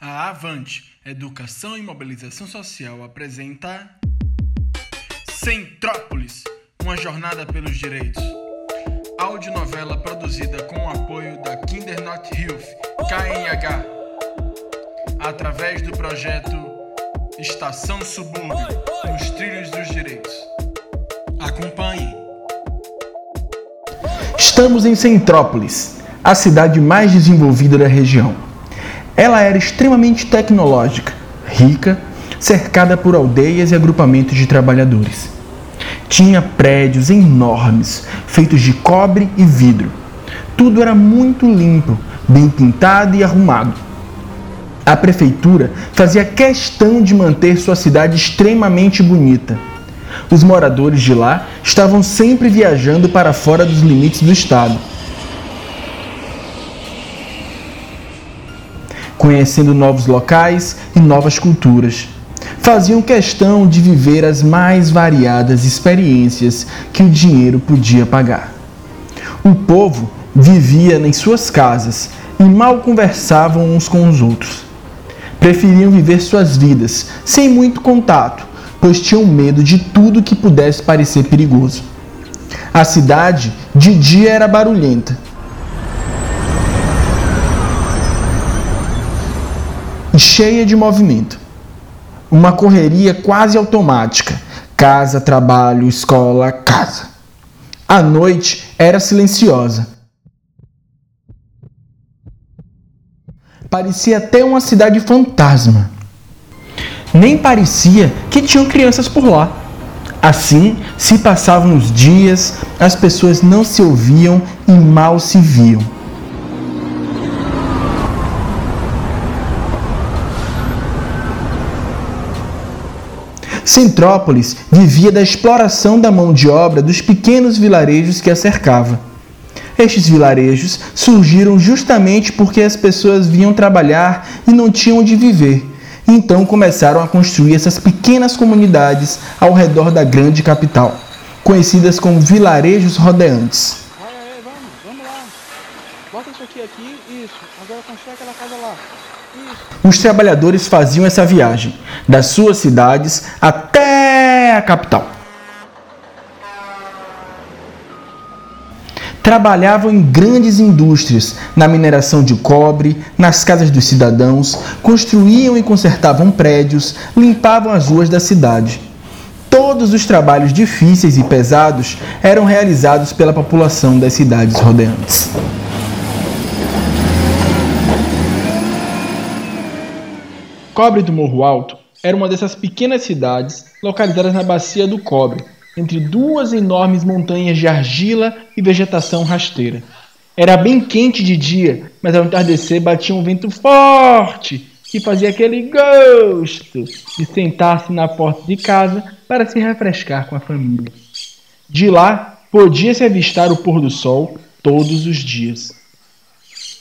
A Avante Educação e Mobilização Social apresenta Centrópolis Uma Jornada pelos Direitos. Audionovela produzida com o apoio da Kindernot Health KNH através do projeto Estação Subúrbio nos Trilhos dos Direitos. Acompanhe. Estamos em Centrópolis, a cidade mais desenvolvida da região. Ela era extremamente tecnológica, rica, cercada por aldeias e agrupamentos de trabalhadores. Tinha prédios enormes, feitos de cobre e vidro. Tudo era muito limpo, bem pintado e arrumado. A prefeitura fazia questão de manter sua cidade extremamente bonita. Os moradores de lá estavam sempre viajando para fora dos limites do estado conhecendo novos locais e novas culturas. Faziam questão de viver as mais variadas experiências que o dinheiro podia pagar. O povo vivia em suas casas e mal conversavam uns com os outros. Preferiam viver suas vidas sem muito contato, pois tinham medo de tudo que pudesse parecer perigoso. A cidade de dia era barulhenta cheia de movimento. Uma correria quase automática: casa, trabalho, escola, casa. A noite era silenciosa. Parecia até uma cidade fantasma. Nem parecia que tinham crianças por lá. Assim se passavam os dias, as pessoas não se ouviam e mal se viam. Centrópolis vivia da exploração da mão de obra dos pequenos vilarejos que a cercavam. Estes vilarejos surgiram justamente porque as pessoas vinham trabalhar e não tinham onde viver. Então começaram a construir essas pequenas comunidades ao redor da grande capital, conhecidas como vilarejos rodeantes. Bota isso aqui aqui, isso. Agora constrói aquela casa lá. Os trabalhadores faziam essa viagem das suas cidades até a capital. Trabalhavam em grandes indústrias, na mineração de cobre, nas casas dos cidadãos, construíam e consertavam prédios, limpavam as ruas da cidade. Todos os trabalhos difíceis e pesados eram realizados pela população das cidades rodeantes. Cobre do Morro Alto era uma dessas pequenas cidades localizadas na Bacia do Cobre, entre duas enormes montanhas de argila e vegetação rasteira. Era bem quente de dia, mas ao entardecer batia um vento forte que fazia aquele gosto de sentar-se na porta de casa para se refrescar com a família. De lá podia-se avistar o pôr do sol todos os dias.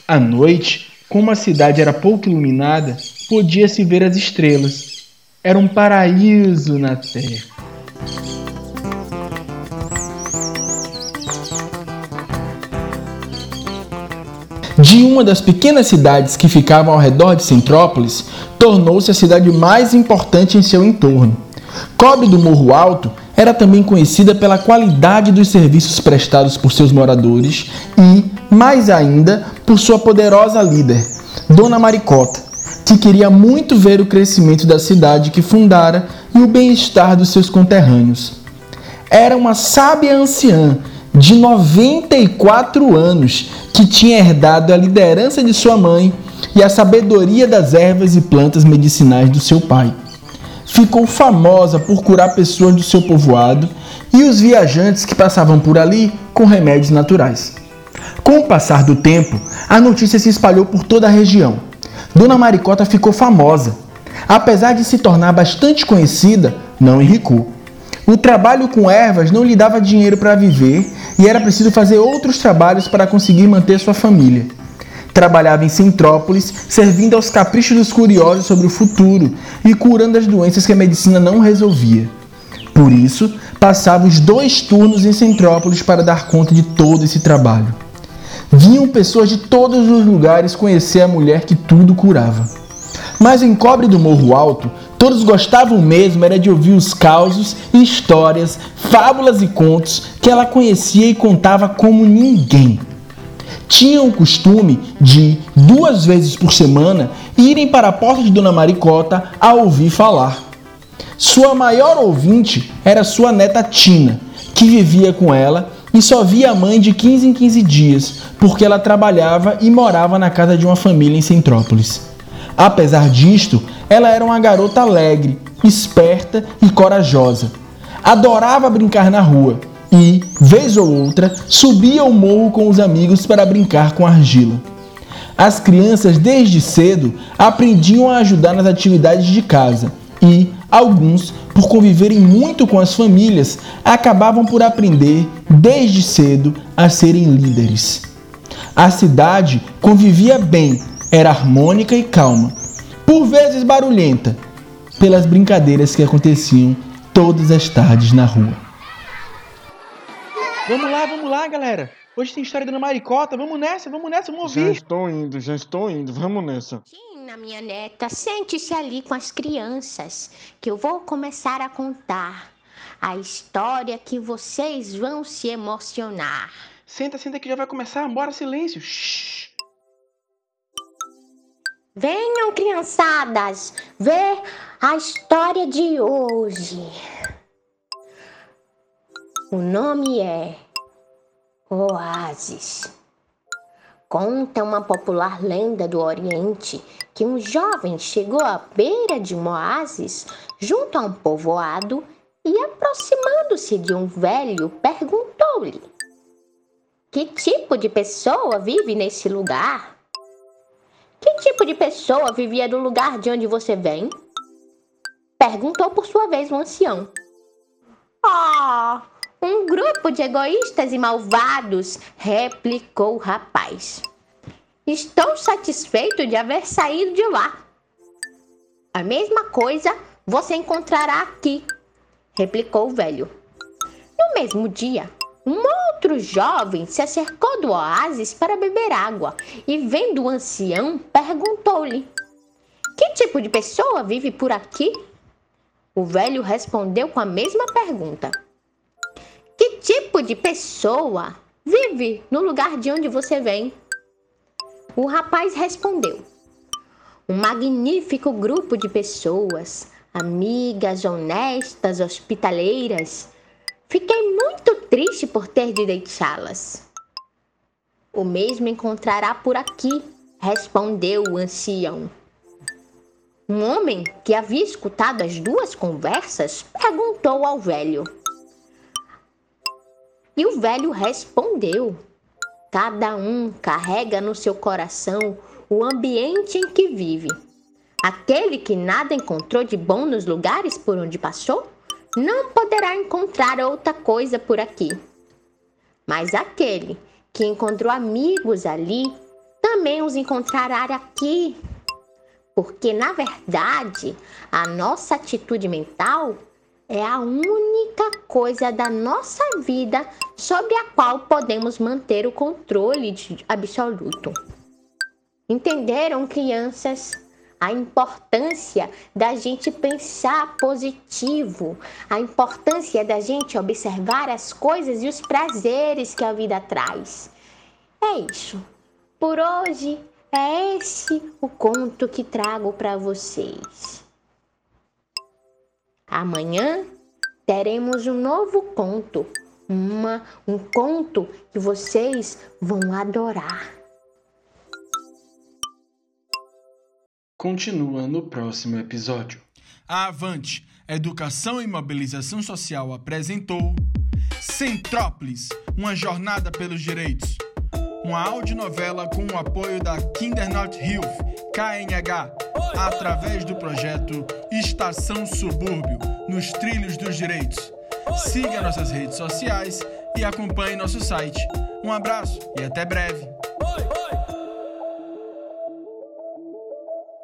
À noite, como a cidade era pouco iluminada, podia-se ver as estrelas. Era um paraíso na terra. De uma das pequenas cidades que ficavam ao redor de Centrópolis, tornou-se a cidade mais importante em seu entorno. Cobre do Morro Alto era também conhecida pela qualidade dos serviços prestados por seus moradores e, mais ainda, por sua poderosa líder, Dona Maricota, que queria muito ver o crescimento da cidade que fundara e o bem-estar dos seus conterrâneos. Era uma sábia anciã de 94 anos que tinha herdado a liderança de sua mãe e a sabedoria das ervas e plantas medicinais do seu pai. Ficou famosa por curar pessoas do seu povoado e os viajantes que passavam por ali com remédios naturais. Com o passar do tempo, a notícia se espalhou por toda a região Dona Maricota ficou famosa. Apesar de se tornar bastante conhecida, não enricou. O trabalho com ervas não lhe dava dinheiro para viver e era preciso fazer outros trabalhos para conseguir manter sua família. Trabalhava em Centrópolis, servindo aos caprichos dos curiosos sobre o futuro e curando as doenças que a medicina não resolvia. Por isso, passava os dois turnos em Centrópolis para dar conta de todo esse trabalho. Vinham pessoas de todos os lugares conhecer a mulher que tudo curava. Mas em Cobre do Morro Alto, todos gostavam mesmo era de ouvir os causos, histórias, fábulas e contos que ela conhecia e contava como ninguém. Tinham o costume de, duas vezes por semana, irem para a porta de Dona Maricota a ouvir falar. Sua maior ouvinte era sua neta Tina, que vivia com ela e só via a mãe de 15 em 15 dias, porque ela trabalhava e morava na casa de uma família em Centrópolis. Apesar disto, ela era uma garota alegre, esperta e corajosa. Adorava brincar na rua e, vez ou outra, subia o morro com os amigos para brincar com argila. As crianças, desde cedo, aprendiam a ajudar nas atividades de casa e, alguns, por conviverem muito com as famílias, acabavam por aprender, desde cedo, a serem líderes. A cidade convivia bem, era harmônica e calma, por vezes barulhenta, pelas brincadeiras que aconteciam todas as tardes na rua. Vamos lá, vamos lá, galera. Hoje tem história da Maricota. Vamos nessa, vamos nessa, vamos ouvir. Já estou indo, já estou indo. Vamos nessa. Tina, minha neta, sente-se ali com as crianças, que eu vou começar a contar a história que vocês vão se emocionar. Senta, senta que já vai começar. Bora, silêncio. Shhh. Venham, criançadas, ver a história de hoje. O nome é Oásis. Conta uma popular lenda do Oriente que um jovem chegou à beira de um oásis junto a um povoado e, aproximando-se de um velho, perguntou-lhe: Que tipo de pessoa vive nesse lugar? Que tipo de pessoa vivia no lugar de onde você vem? Perguntou por sua vez o ancião. Ah! Um grupo de egoístas e malvados, replicou o rapaz. Estou satisfeito de haver saído de lá. A mesma coisa você encontrará aqui, replicou o velho. No mesmo dia, um outro jovem se acercou do oásis para beber água e, vendo o ancião, perguntou-lhe: Que tipo de pessoa vive por aqui? O velho respondeu com a mesma pergunta. Que tipo de pessoa vive no lugar de onde você vem? O rapaz respondeu: Um magnífico grupo de pessoas, amigas, honestas, hospitaleiras. Fiquei muito triste por ter de deixá-las. O mesmo encontrará por aqui, respondeu o ancião. Um homem que havia escutado as duas conversas perguntou ao velho: e o velho respondeu: Cada um carrega no seu coração o ambiente em que vive. Aquele que nada encontrou de bom nos lugares por onde passou, não poderá encontrar outra coisa por aqui. Mas aquele que encontrou amigos ali, também os encontrará aqui. Porque, na verdade, a nossa atitude mental é a única coisa da nossa vida sobre a qual podemos manter o controle absoluto. Entenderam, crianças? A importância da gente pensar positivo, a importância da gente observar as coisas e os prazeres que a vida traz. É isso. Por hoje é esse o conto que trago para vocês. Amanhã teremos um novo conto, uma, um conto que vocês vão adorar. Continua no próximo episódio. A Avante, Educação e Mobilização Social apresentou Centrópolis, uma jornada pelos direitos. Uma audionovela com o apoio da Kindernot Hilfe, KNH, através do projeto Estação Subúrbio, nos trilhos dos direitos. Siga nossas redes sociais e acompanhe nosso site. Um abraço e até breve.